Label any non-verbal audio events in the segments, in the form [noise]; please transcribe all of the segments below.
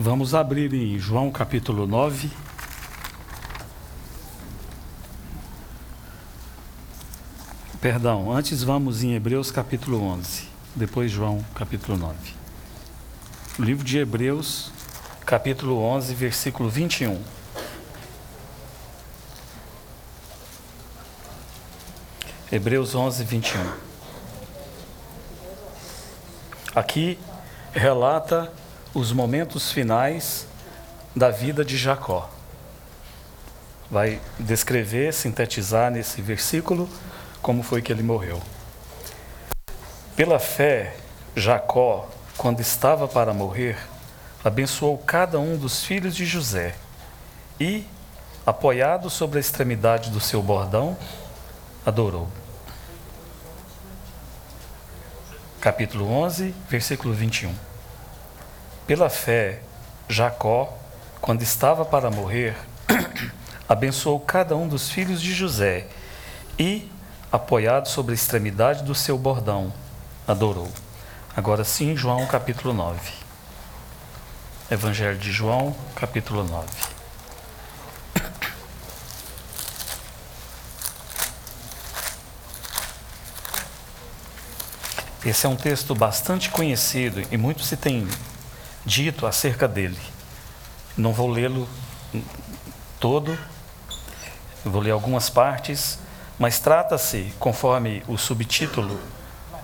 Vamos abrir em João capítulo 9. Perdão, antes vamos em Hebreus capítulo 11, depois João capítulo 9. O livro de Hebreus, capítulo 11, versículo 21. Hebreus 11, 21. Aqui relata os momentos finais da vida de Jacó. Vai descrever, sintetizar nesse versículo como foi que ele morreu. Pela fé, Jacó, quando estava para morrer, abençoou cada um dos filhos de José e, apoiado sobre a extremidade do seu bordão, adorou. Capítulo 11, versículo 21. Pela fé, Jacó, quando estava para morrer, [clears throat] abençoou cada um dos filhos de José e, apoiado sobre a extremidade do seu bordão, adorou. Agora sim, João capítulo 9. Evangelho de João, capítulo 9. Esse é um texto bastante conhecido e muito se tem dito acerca dele. Não vou lê-lo todo, vou ler algumas partes, mas trata-se, conforme o subtítulo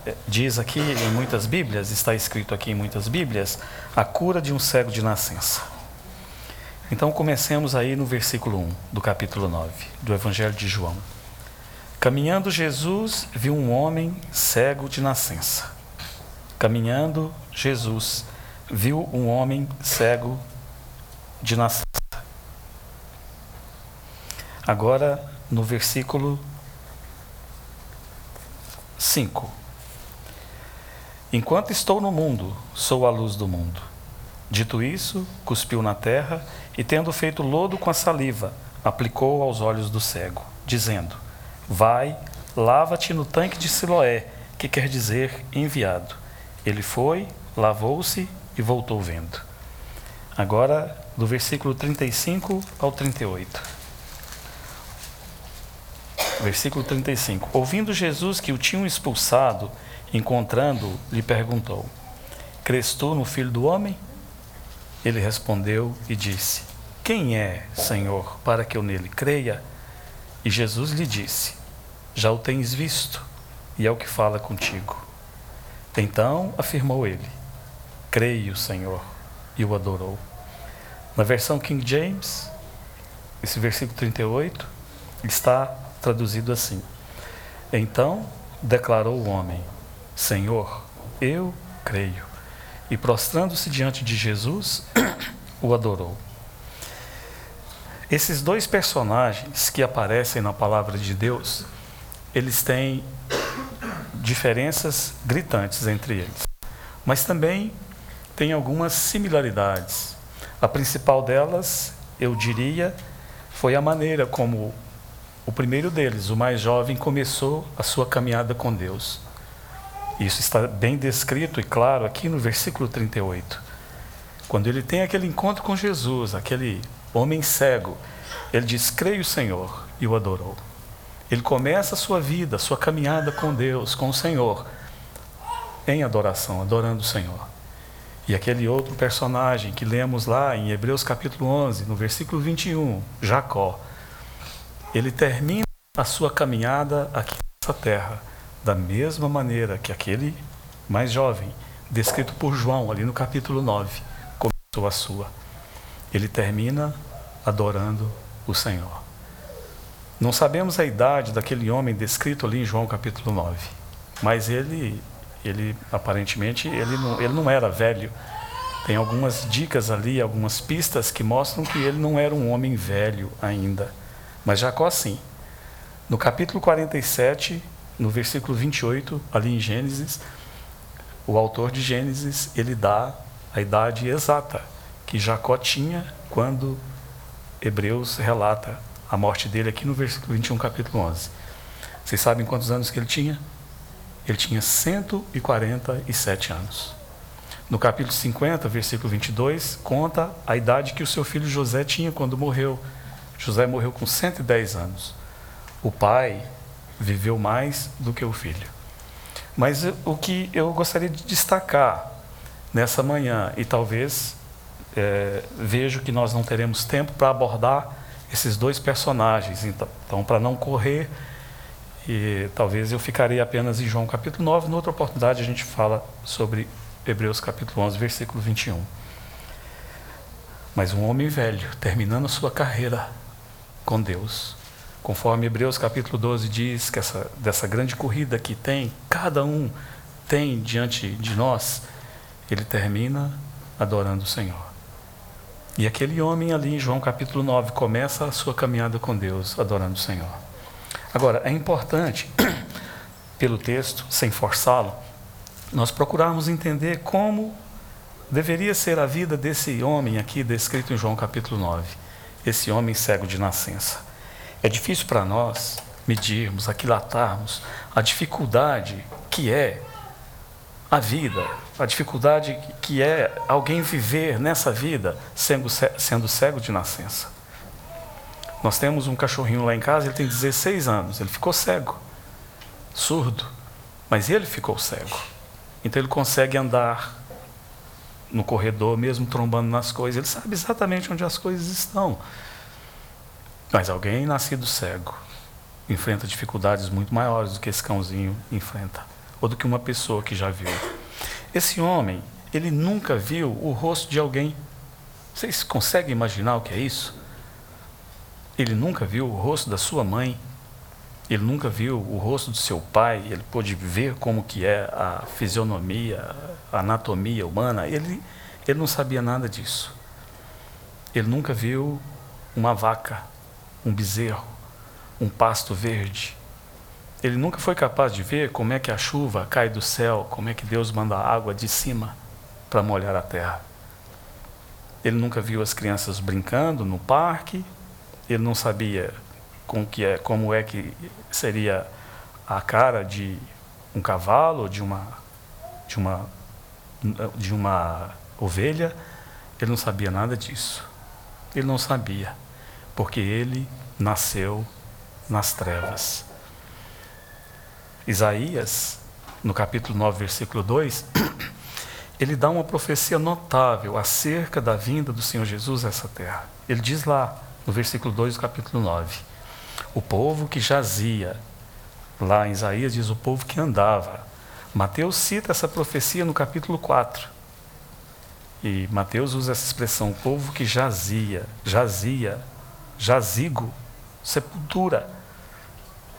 eh, diz aqui em muitas Bíblias, está escrito aqui em muitas Bíblias, a cura de um cego de nascença. Então comecemos aí no versículo 1 do capítulo 9 do Evangelho de João. Caminhando Jesus viu um homem cego de nascença. Caminhando Jesus viu um homem cego de nascença. Agora no versículo 5. Enquanto estou no mundo, sou a luz do mundo. Dito isso, cuspiu na terra e, tendo feito lodo com a saliva, aplicou aos olhos do cego, dizendo: Vai, lava-te no tanque de Siloé, que quer dizer enviado. Ele foi, lavou-se e voltou vendo. Agora, do versículo 35 ao 38 versículo 35. Ouvindo Jesus que o tinham expulsado, encontrando, lhe perguntou: Crês tu no Filho do Homem? Ele respondeu e disse: Quem é, Senhor, para que eu nele creia? E Jesus lhe disse: Já o tens visto, e é o que fala contigo. Então afirmou ele: Creio, Senhor, e o adorou. Na versão King James, esse versículo 38 está traduzido assim: Então declarou o homem: Senhor, eu creio. E prostrando-se diante de Jesus, [coughs] o adorou. Esses dois personagens que aparecem na palavra de Deus, eles têm [coughs] diferenças gritantes entre eles, mas também tem algumas similaridades. A principal delas, eu diria, foi a maneira como o primeiro deles, o mais jovem, começou a sua caminhada com Deus. Isso está bem descrito e claro aqui no versículo 38. Quando ele tem aquele encontro com Jesus, aquele homem cego, ele diz: Creio, Senhor, e o adorou. Ele começa a sua vida, a sua caminhada com Deus, com o Senhor, em adoração, adorando o Senhor. E aquele outro personagem que lemos lá em Hebreus capítulo 11, no versículo 21, Jacó, ele termina a sua caminhada aqui nessa terra da mesma maneira que aquele mais jovem, descrito por João ali no capítulo 9, começou a sua. Ele termina adorando o Senhor. Não sabemos a idade daquele homem descrito ali em João capítulo 9, mas ele, ele aparentemente, ele não, ele não era velho. Tem algumas dicas ali, algumas pistas que mostram que ele não era um homem velho ainda. Mas Jacó sim. No capítulo 47, no versículo 28, ali em Gênesis, o autor de Gênesis, ele dá a idade exata que Jacó tinha quando Hebreus relata a morte dele aqui no versículo 21, capítulo 11. Vocês sabem quantos anos que ele tinha? Ele tinha 147 anos. No capítulo 50, versículo 22, conta a idade que o seu filho José tinha quando morreu. José morreu com 110 anos. O pai viveu mais do que o filho. Mas o que eu gostaria de destacar nessa manhã, e talvez é, vejo que nós não teremos tempo para abordar esses dois personagens, então, então para não correr, e talvez eu ficaria apenas em João capítulo 9, noutra oportunidade a gente fala sobre Hebreus capítulo 11, versículo 21. Mas um homem velho, terminando sua carreira com Deus, conforme Hebreus capítulo 12 diz que essa, dessa grande corrida que tem, cada um tem diante de nós, ele termina adorando o Senhor. E aquele homem ali em João capítulo 9 começa a sua caminhada com Deus, adorando o Senhor. Agora, é importante, [clears throat] pelo texto, sem forçá-lo, nós procurarmos entender como deveria ser a vida desse homem aqui descrito em João capítulo 9, esse homem cego de nascença. É difícil para nós medirmos, aquilatarmos a dificuldade que é a vida, a dificuldade que é alguém viver nessa vida sendo, sendo cego de nascença. Nós temos um cachorrinho lá em casa, ele tem 16 anos, ele ficou cego, surdo, mas ele ficou cego. Então ele consegue andar no corredor, mesmo trombando nas coisas, ele sabe exatamente onde as coisas estão. Mas alguém nascido cego enfrenta dificuldades muito maiores do que esse cãozinho enfrenta ou do que uma pessoa que já viu. Esse homem, ele nunca viu o rosto de alguém. Vocês conseguem imaginar o que é isso? Ele nunca viu o rosto da sua mãe. Ele nunca viu o rosto do seu pai. Ele pôde ver como que é a fisionomia, a anatomia humana. Ele, ele não sabia nada disso. Ele nunca viu uma vaca, um bezerro, um pasto verde. Ele nunca foi capaz de ver como é que a chuva cai do céu, como é que Deus manda a água de cima para molhar a terra. Ele nunca viu as crianças brincando no parque, ele não sabia com que é, como é que seria a cara de um cavalo, de uma, de uma, de uma ovelha. Ele não sabia nada disso. Ele não sabia, porque ele nasceu nas trevas. Isaías, no capítulo 9, versículo 2, [coughs] ele dá uma profecia notável acerca da vinda do Senhor Jesus a essa terra. Ele diz lá, no versículo 2 do capítulo 9: O povo que jazia, lá em Isaías diz o povo que andava. Mateus cita essa profecia no capítulo 4. E Mateus usa essa expressão, o povo que jazia, jazia, jazigo, sepultura.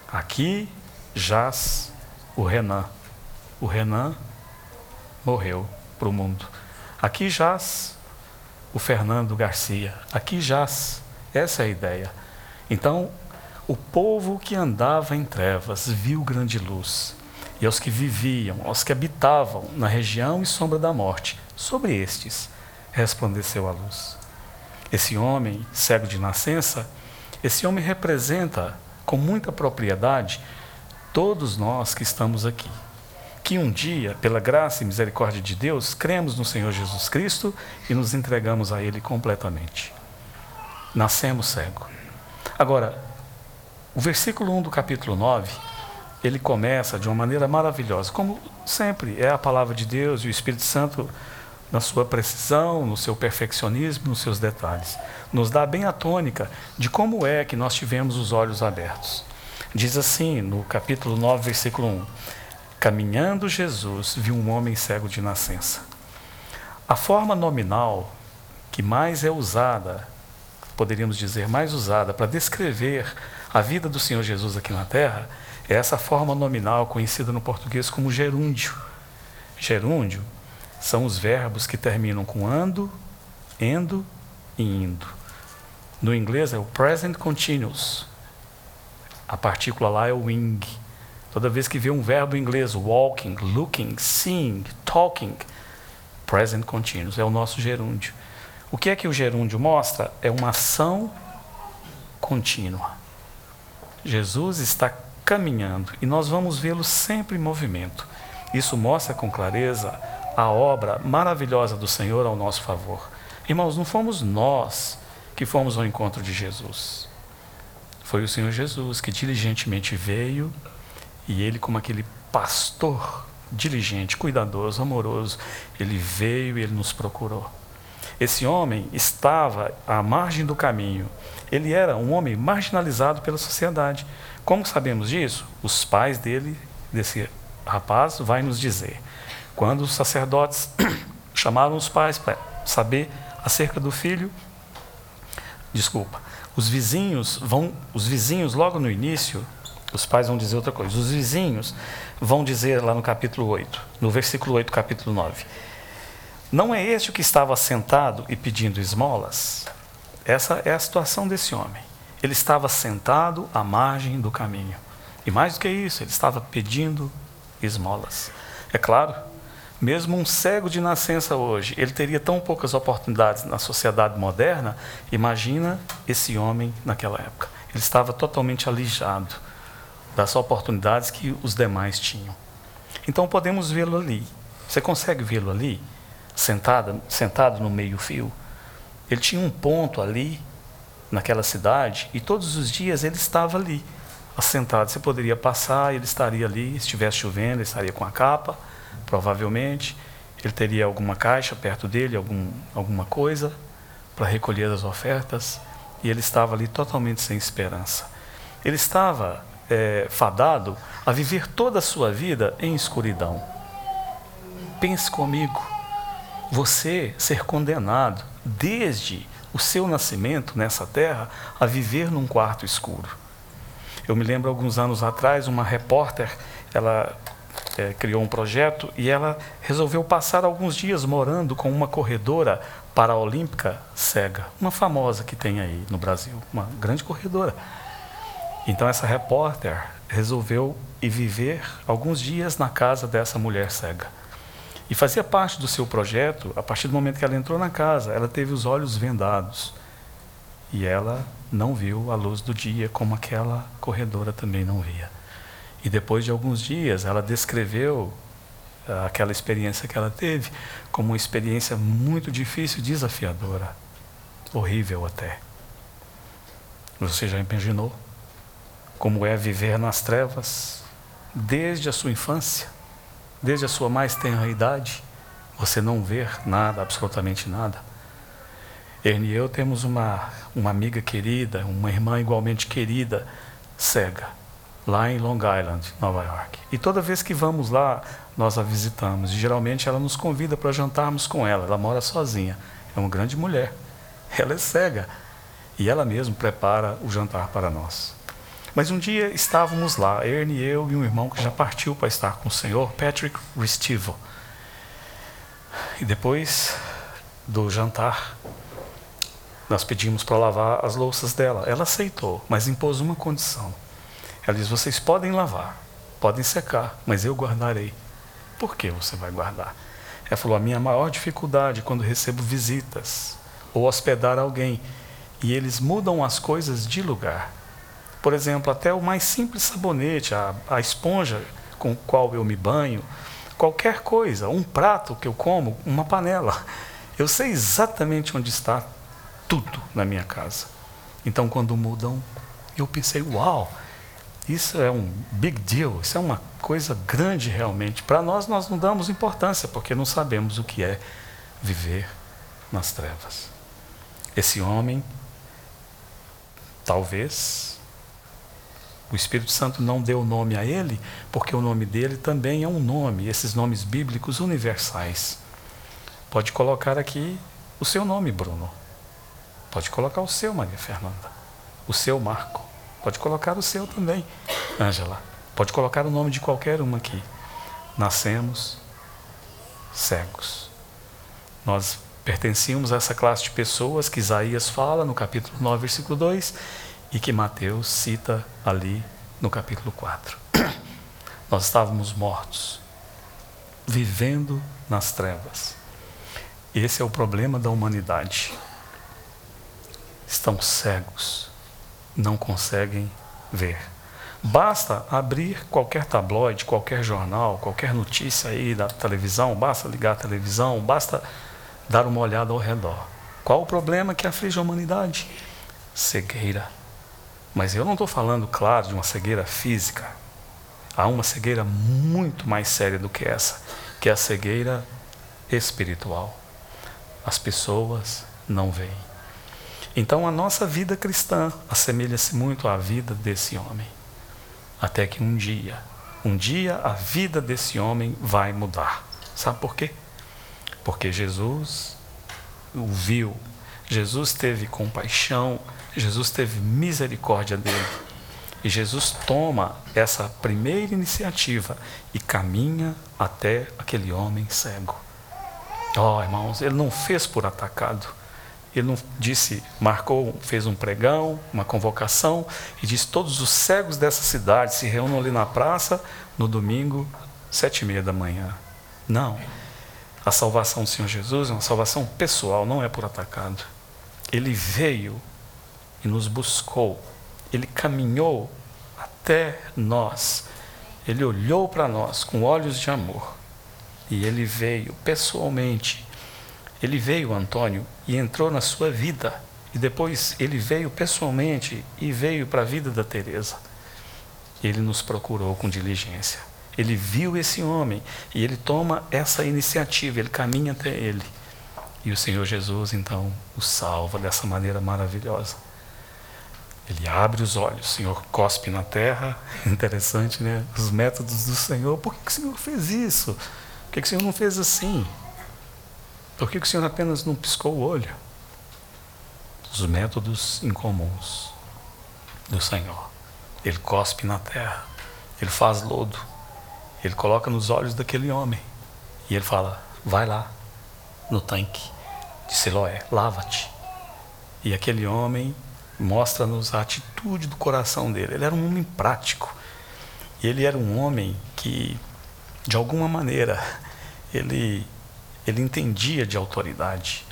Aqui jaz o Renan. O Renan morreu para o mundo. Aqui jaz o Fernando Garcia. Aqui jaz. Essa é a ideia. Então, o povo que andava em trevas viu grande luz. E aos que viviam, aos que habitavam na região e sombra da morte, sobre estes resplandeceu a luz. Esse homem, cego de nascença, esse homem representa com muita propriedade todos nós que estamos aqui, que um dia, pela graça e misericórdia de Deus, cremos no Senhor Jesus Cristo e nos entregamos a Ele completamente. Nascemos cego. Agora, o versículo 1 do capítulo 9, ele começa de uma maneira maravilhosa, como sempre é a palavra de Deus e o Espírito Santo na sua precisão, no seu perfeccionismo, nos seus detalhes. Nos dá bem a tônica de como é que nós tivemos os olhos abertos. Diz assim, no capítulo 9, versículo 1: Caminhando Jesus viu um homem cego de nascença. A forma nominal que mais é usada, poderíamos dizer mais usada, para descrever a vida do Senhor Jesus aqui na terra, é essa forma nominal conhecida no português como gerúndio. Gerúndio são os verbos que terminam com ando, endo e indo. No inglês é o present continuous. A partícula lá é o wing. Toda vez que vê um verbo em inglês, walking, looking, seeing, talking, present continuous, é o nosso gerúndio. O que é que o gerúndio mostra? É uma ação contínua. Jesus está caminhando e nós vamos vê-lo sempre em movimento. Isso mostra com clareza a obra maravilhosa do Senhor ao nosso favor. Irmãos, não fomos nós que fomos ao encontro de Jesus. Foi o Senhor Jesus que diligentemente veio e ele, como aquele pastor diligente, cuidadoso, amoroso, ele veio e ele nos procurou. Esse homem estava à margem do caminho. Ele era um homem marginalizado pela sociedade. Como sabemos disso? Os pais dele, desse rapaz, vai nos dizer. Quando os sacerdotes [clears throat] chamaram os pais para saber acerca do filho, desculpa, os vizinhos vão, os vizinhos logo no início, os pais vão dizer outra coisa. Os vizinhos vão dizer lá no capítulo 8, no versículo 8, capítulo 9. Não é este o que estava sentado e pedindo esmolas? Essa é a situação desse homem. Ele estava sentado à margem do caminho. E mais do que isso, ele estava pedindo esmolas. É claro, mesmo um cego de nascença hoje, ele teria tão poucas oportunidades na sociedade moderna, imagina esse homem naquela época. Ele estava totalmente alijado das oportunidades que os demais tinham. Então podemos vê-lo ali. Você consegue vê-lo ali, sentado, sentado no meio-fio? Ele tinha um ponto ali, naquela cidade, e todos os dias ele estava ali, assentado. Você poderia passar, ele estaria ali. Se estivesse chovendo, ele estaria com a capa, provavelmente. Ele teria alguma caixa perto dele, algum, alguma coisa para recolher as ofertas. E ele estava ali totalmente sem esperança. Ele estava é, fadado a viver toda a sua vida em escuridão. Pense comigo, você ser condenado desde o seu nascimento nessa terra a viver num quarto escuro. Eu me lembro alguns anos atrás, uma repórter, ela é, criou um projeto e ela resolveu passar alguns dias morando com uma corredora paraolímpica cega, uma famosa que tem aí no Brasil, uma grande corredora. Então essa repórter resolveu ir viver alguns dias na casa dessa mulher cega. E fazia parte do seu projeto, a partir do momento que ela entrou na casa, ela teve os olhos vendados. E ela não viu a luz do dia como aquela corredora também não via. E depois de alguns dias, ela descreveu uh, aquela experiência que ela teve como uma experiência muito difícil, desafiadora, horrível até. Você já imaginou? como é viver nas trevas, desde a sua infância, desde a sua mais tenra idade, você não ver nada, absolutamente nada. Ernie e eu temos uma, uma amiga querida, uma irmã igualmente querida, cega, lá em Long Island, Nova York. E toda vez que vamos lá, nós a visitamos. E geralmente ela nos convida para jantarmos com ela. Ela mora sozinha. É uma grande mulher. Ela é cega. E ela mesma prepara o jantar para nós. Mas um dia estávamos lá, Ernie, eu e um irmão que já partiu para estar com o Senhor, Patrick Restivo. E depois do jantar, nós pedimos para lavar as louças dela. Ela aceitou, mas impôs uma condição. Ela diz: Vocês podem lavar, podem secar, mas eu guardarei. Por que você vai guardar? Ela falou: A minha maior dificuldade é quando recebo visitas ou hospedar alguém e eles mudam as coisas de lugar. Por exemplo, até o mais simples sabonete, a, a esponja com qual eu me banho, qualquer coisa, um prato que eu como, uma panela. Eu sei exatamente onde está tudo na minha casa. Então, quando mudam, eu pensei: uau, isso é um big deal, isso é uma coisa grande realmente. Para nós, nós não damos importância, porque não sabemos o que é viver nas trevas. Esse homem, talvez, o Espírito Santo não deu nome a ele, porque o nome dele também é um nome, esses nomes bíblicos universais. Pode colocar aqui o seu nome, Bruno. Pode colocar o seu, Maria Fernanda. O seu, Marco. Pode colocar o seu também, Ângela. Pode colocar o nome de qualquer uma aqui. Nascemos cegos. Nós pertencíamos a essa classe de pessoas que Isaías fala no capítulo 9, versículo 2 e que Mateus cita ali no capítulo 4. [clears throat] Nós estávamos mortos, vivendo nas trevas. Esse é o problema da humanidade. Estão cegos, não conseguem ver. Basta abrir qualquer tabloide, qualquer jornal, qualquer notícia aí da televisão, basta ligar a televisão, basta dar uma olhada ao redor. Qual o problema que aflige a humanidade? Cegueira. Mas eu não estou falando, claro, de uma cegueira física. Há uma cegueira muito mais séria do que essa, que é a cegueira espiritual. As pessoas não veem. Então a nossa vida cristã assemelha-se muito à vida desse homem. Até que um dia, um dia a vida desse homem vai mudar. Sabe por quê? Porque Jesus o viu, Jesus teve compaixão Jesus teve misericórdia dele. E Jesus toma essa primeira iniciativa e caminha até aquele homem cego. Oh, irmãos, ele não fez por atacado. Ele não disse, marcou, fez um pregão, uma convocação e disse: todos os cegos dessa cidade se reúnam ali na praça no domingo, sete e meia da manhã. Não. A salvação do Senhor Jesus é uma salvação pessoal, não é por atacado. Ele veio e nos buscou. Ele caminhou até nós. Ele olhou para nós com olhos de amor. E ele veio pessoalmente. Ele veio, Antônio, e entrou na sua vida. E depois ele veio pessoalmente e veio para a vida da Teresa. Ele nos procurou com diligência. Ele viu esse homem e ele toma essa iniciativa, ele caminha até ele. E o Senhor Jesus então o salva dessa maneira maravilhosa. Ele abre os olhos, o Senhor cospe na terra. [laughs] Interessante, né? Os métodos do Senhor. Por que, o Senhor fez isso? Por que, o Senhor não fez assim? Por que, o Senhor apenas não piscou o olho? Os métodos incomuns do Senhor. Ele cospe na terra. Ele faz lodo. Ele coloca nos olhos daquele homem. E ele fala: Vai lá, no tanque de Siloé, lava-te. E aquele homem mostra-nos a atitude do coração dele. Ele era um homem prático. Ele era um homem que, de alguma maneira, ele, ele entendia de autoridade.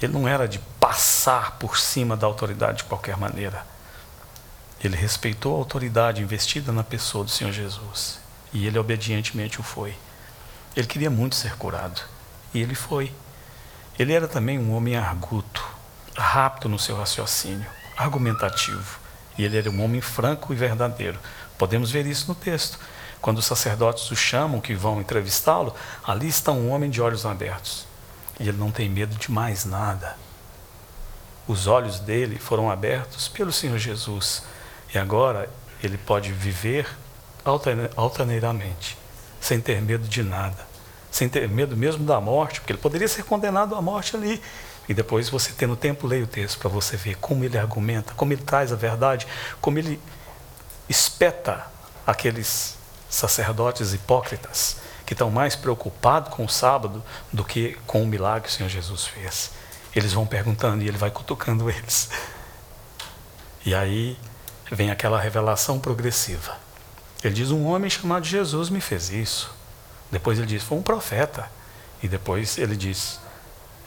Ele não era de passar por cima da autoridade de qualquer maneira. Ele respeitou a autoridade investida na pessoa do Senhor Jesus. E ele obedientemente o foi. Ele queria muito ser curado. E ele foi. Ele era também um homem arguto, rápido no seu raciocínio argumentativo. E ele era um homem franco e verdadeiro. Podemos ver isso no texto. Quando os sacerdotes o chamam, que vão entrevistá-lo, ali está um homem de olhos abertos. E ele não tem medo de mais nada. Os olhos dele foram abertos pelo Senhor Jesus. E agora ele pode viver altaneiramente, sem ter medo de nada, sem ter medo mesmo da morte, porque ele poderia ser condenado à morte ali, e depois você tendo tempo, leia o texto para você ver como ele argumenta, como ele traz a verdade, como ele espeta aqueles sacerdotes hipócritas que estão mais preocupados com o sábado do que com o milagre que o Senhor Jesus fez. Eles vão perguntando e ele vai cutucando [laughs] eles. E aí vem aquela revelação progressiva. Ele diz: Um homem chamado Jesus me fez isso. Depois ele diz: Foi um profeta. E depois ele diz: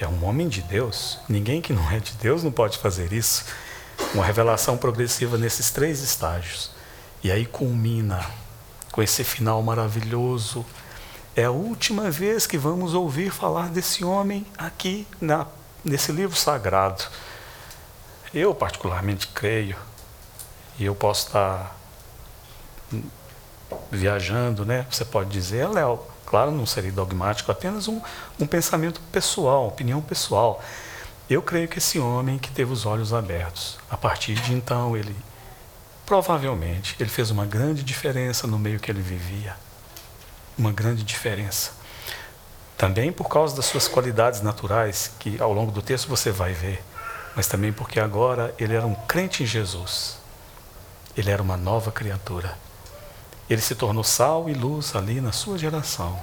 é um homem de Deus. Ninguém que não é de Deus não pode fazer isso. Uma revelação progressiva nesses três estágios. E aí culmina com esse final maravilhoso. É a última vez que vamos ouvir falar desse homem aqui na, nesse livro sagrado. Eu, particularmente, creio, e eu posso estar viajando, né? Você pode dizer, Léo, Claro, não seria dogmático, apenas um, um pensamento pessoal, opinião pessoal. Eu creio que esse homem que teve os olhos abertos, a partir de então ele provavelmente ele fez uma grande diferença no meio que ele vivia. Uma grande diferença. Também por causa das suas qualidades naturais, que ao longo do texto você vai ver, mas também porque agora ele era um crente em Jesus. Ele era uma nova criatura. Ele se tornou sal e luz ali na sua geração.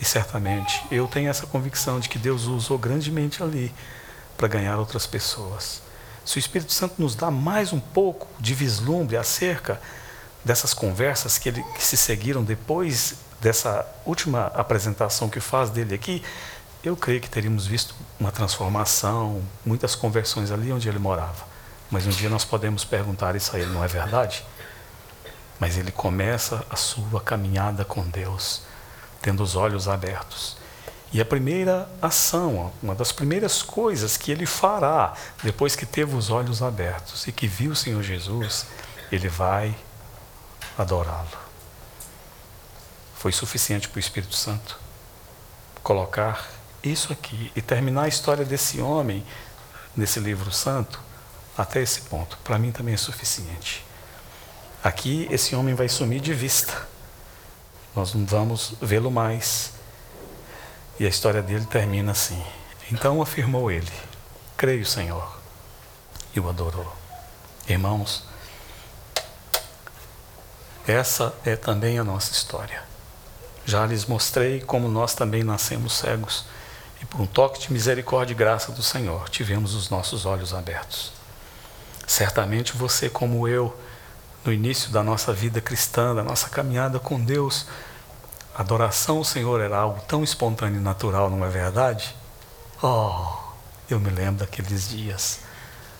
E certamente eu tenho essa convicção de que Deus o usou grandemente ali para ganhar outras pessoas. Se o Espírito Santo nos dá mais um pouco de vislumbre acerca dessas conversas que, ele, que se seguiram depois dessa última apresentação que faz dele aqui, eu creio que teríamos visto uma transformação, muitas conversões ali onde ele morava. Mas um dia nós podemos perguntar isso a ele, não é verdade? Mas ele começa a sua caminhada com Deus, tendo os olhos abertos. E a primeira ação, uma das primeiras coisas que ele fará depois que teve os olhos abertos e que viu o Senhor Jesus, ele vai adorá-lo. Foi suficiente para o Espírito Santo colocar isso aqui e terminar a história desse homem nesse livro santo até esse ponto. Para mim também é suficiente. Aqui esse homem vai sumir de vista. Nós não vamos vê-lo mais. E a história dele termina assim. Então afirmou ele: Creio, Senhor. E o adorou. Irmãos, essa é também a nossa história. Já lhes mostrei como nós também nascemos cegos e por um toque de misericórdia e graça do Senhor tivemos os nossos olhos abertos. Certamente você, como eu, no início da nossa vida cristã, da nossa caminhada com Deus, adoração ao Senhor era algo tão espontâneo e natural, não é verdade? Oh, eu me lembro daqueles dias,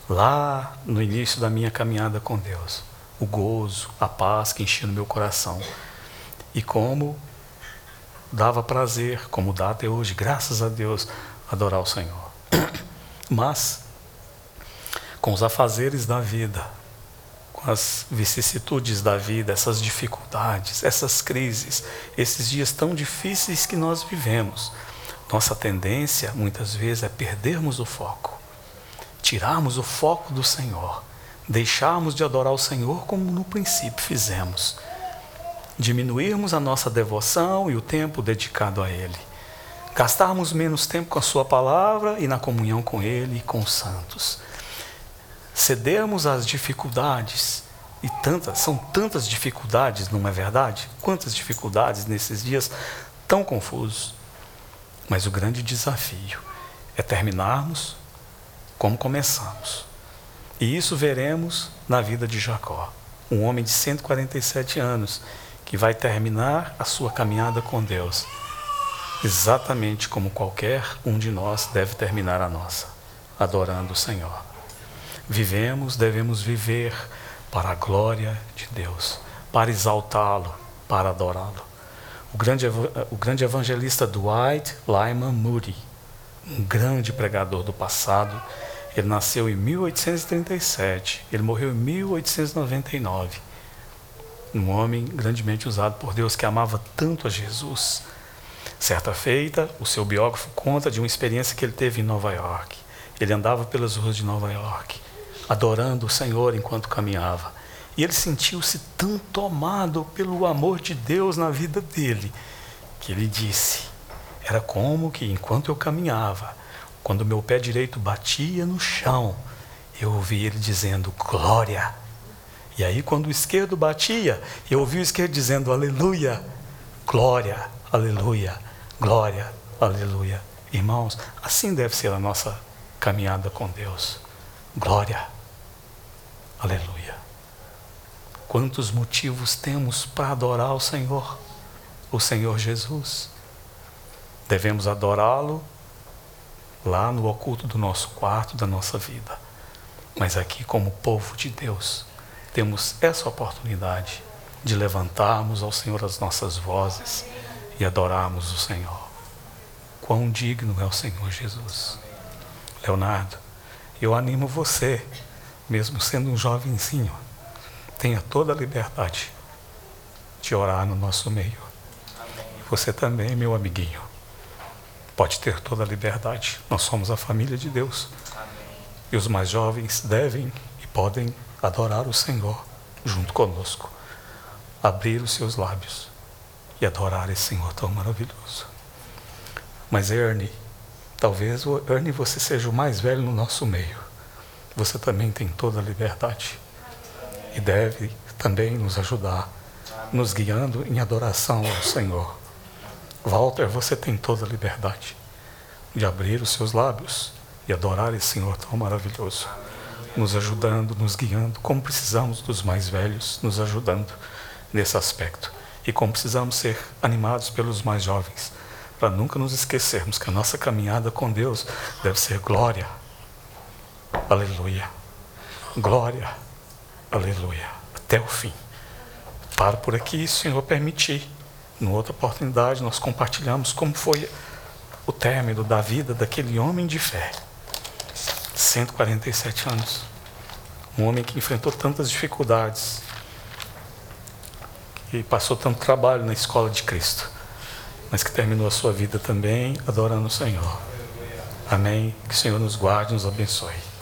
lá no início da minha caminhada com Deus, o gozo, a paz que enchia no meu coração. E como dava prazer, como dá até hoje, graças a Deus, adorar o Senhor. [clears throat] Mas, com os afazeres da vida, as vicissitudes da vida, essas dificuldades, essas crises, esses dias tão difíceis que nós vivemos, nossa tendência muitas vezes é perdermos o foco, tirarmos o foco do Senhor, deixarmos de adorar o Senhor como no princípio fizemos diminuirmos a nossa devoção e o tempo dedicado a Ele, gastarmos menos tempo com a Sua palavra e na comunhão com Ele e com os santos, cedermos às dificuldades e tantas, são tantas dificuldades, não é verdade? Quantas dificuldades nesses dias tão confusos. Mas o grande desafio é terminarmos como começamos. E isso veremos na vida de Jacó, um homem de 147 anos que vai terminar a sua caminhada com Deus, exatamente como qualquer um de nós deve terminar a nossa, adorando o Senhor. Vivemos, devemos viver para a glória de Deus, para exaltá-lo, para adorá-lo. O grande, o grande evangelista Dwight Lyman Moody, um grande pregador do passado, ele nasceu em 1837, ele morreu em 1899 um homem grandemente usado por Deus que amava tanto a Jesus. Certa feita, o seu biógrafo conta de uma experiência que ele teve em Nova York. Ele andava pelas ruas de Nova York, adorando o Senhor enquanto caminhava. E ele sentiu-se tão tomado pelo amor de Deus na vida dele, que ele disse: Era como que enquanto eu caminhava, quando meu pé direito batia no chão, eu ouvi ele dizendo: Glória e aí, quando o esquerdo batia, eu ouvi o esquerdo dizendo: Aleluia, glória, aleluia, glória, aleluia. Irmãos, assim deve ser a nossa caminhada com Deus. Glória, aleluia. Quantos motivos temos para adorar o Senhor, o Senhor Jesus? Devemos adorá-lo lá no oculto do nosso quarto, da nossa vida. Mas aqui, como povo de Deus, temos essa oportunidade de levantarmos ao Senhor as nossas vozes e adorarmos o Senhor. Quão digno é o Senhor Jesus. Leonardo, eu animo você, mesmo sendo um jovenzinho, tenha toda a liberdade de orar no nosso meio. E você também, meu amiguinho, pode ter toda a liberdade. Nós somos a família de Deus. E os mais jovens devem e podem adorar o Senhor junto conosco, abrir os seus lábios e adorar esse Senhor tão maravilhoso. Mas Ernie, talvez Ernie você seja o mais velho no nosso meio. Você também tem toda a liberdade e deve também nos ajudar, nos guiando em adoração ao Senhor. Walter, você tem toda a liberdade de abrir os seus lábios e adorar esse Senhor tão maravilhoso nos ajudando, nos guiando, como precisamos dos mais velhos nos ajudando nesse aspecto. E como precisamos ser animados pelos mais jovens, para nunca nos esquecermos que a nossa caminhada com Deus deve ser glória. Aleluia. Glória. Aleluia. Até o fim. Paro por aqui, Senhor permitir. Em outra oportunidade, nós compartilhamos como foi o término da vida daquele homem de fé. 147 anos. Um homem que enfrentou tantas dificuldades, que passou tanto trabalho na escola de Cristo, mas que terminou a sua vida também adorando o Senhor. Amém. Que o Senhor nos guarde e nos abençoe.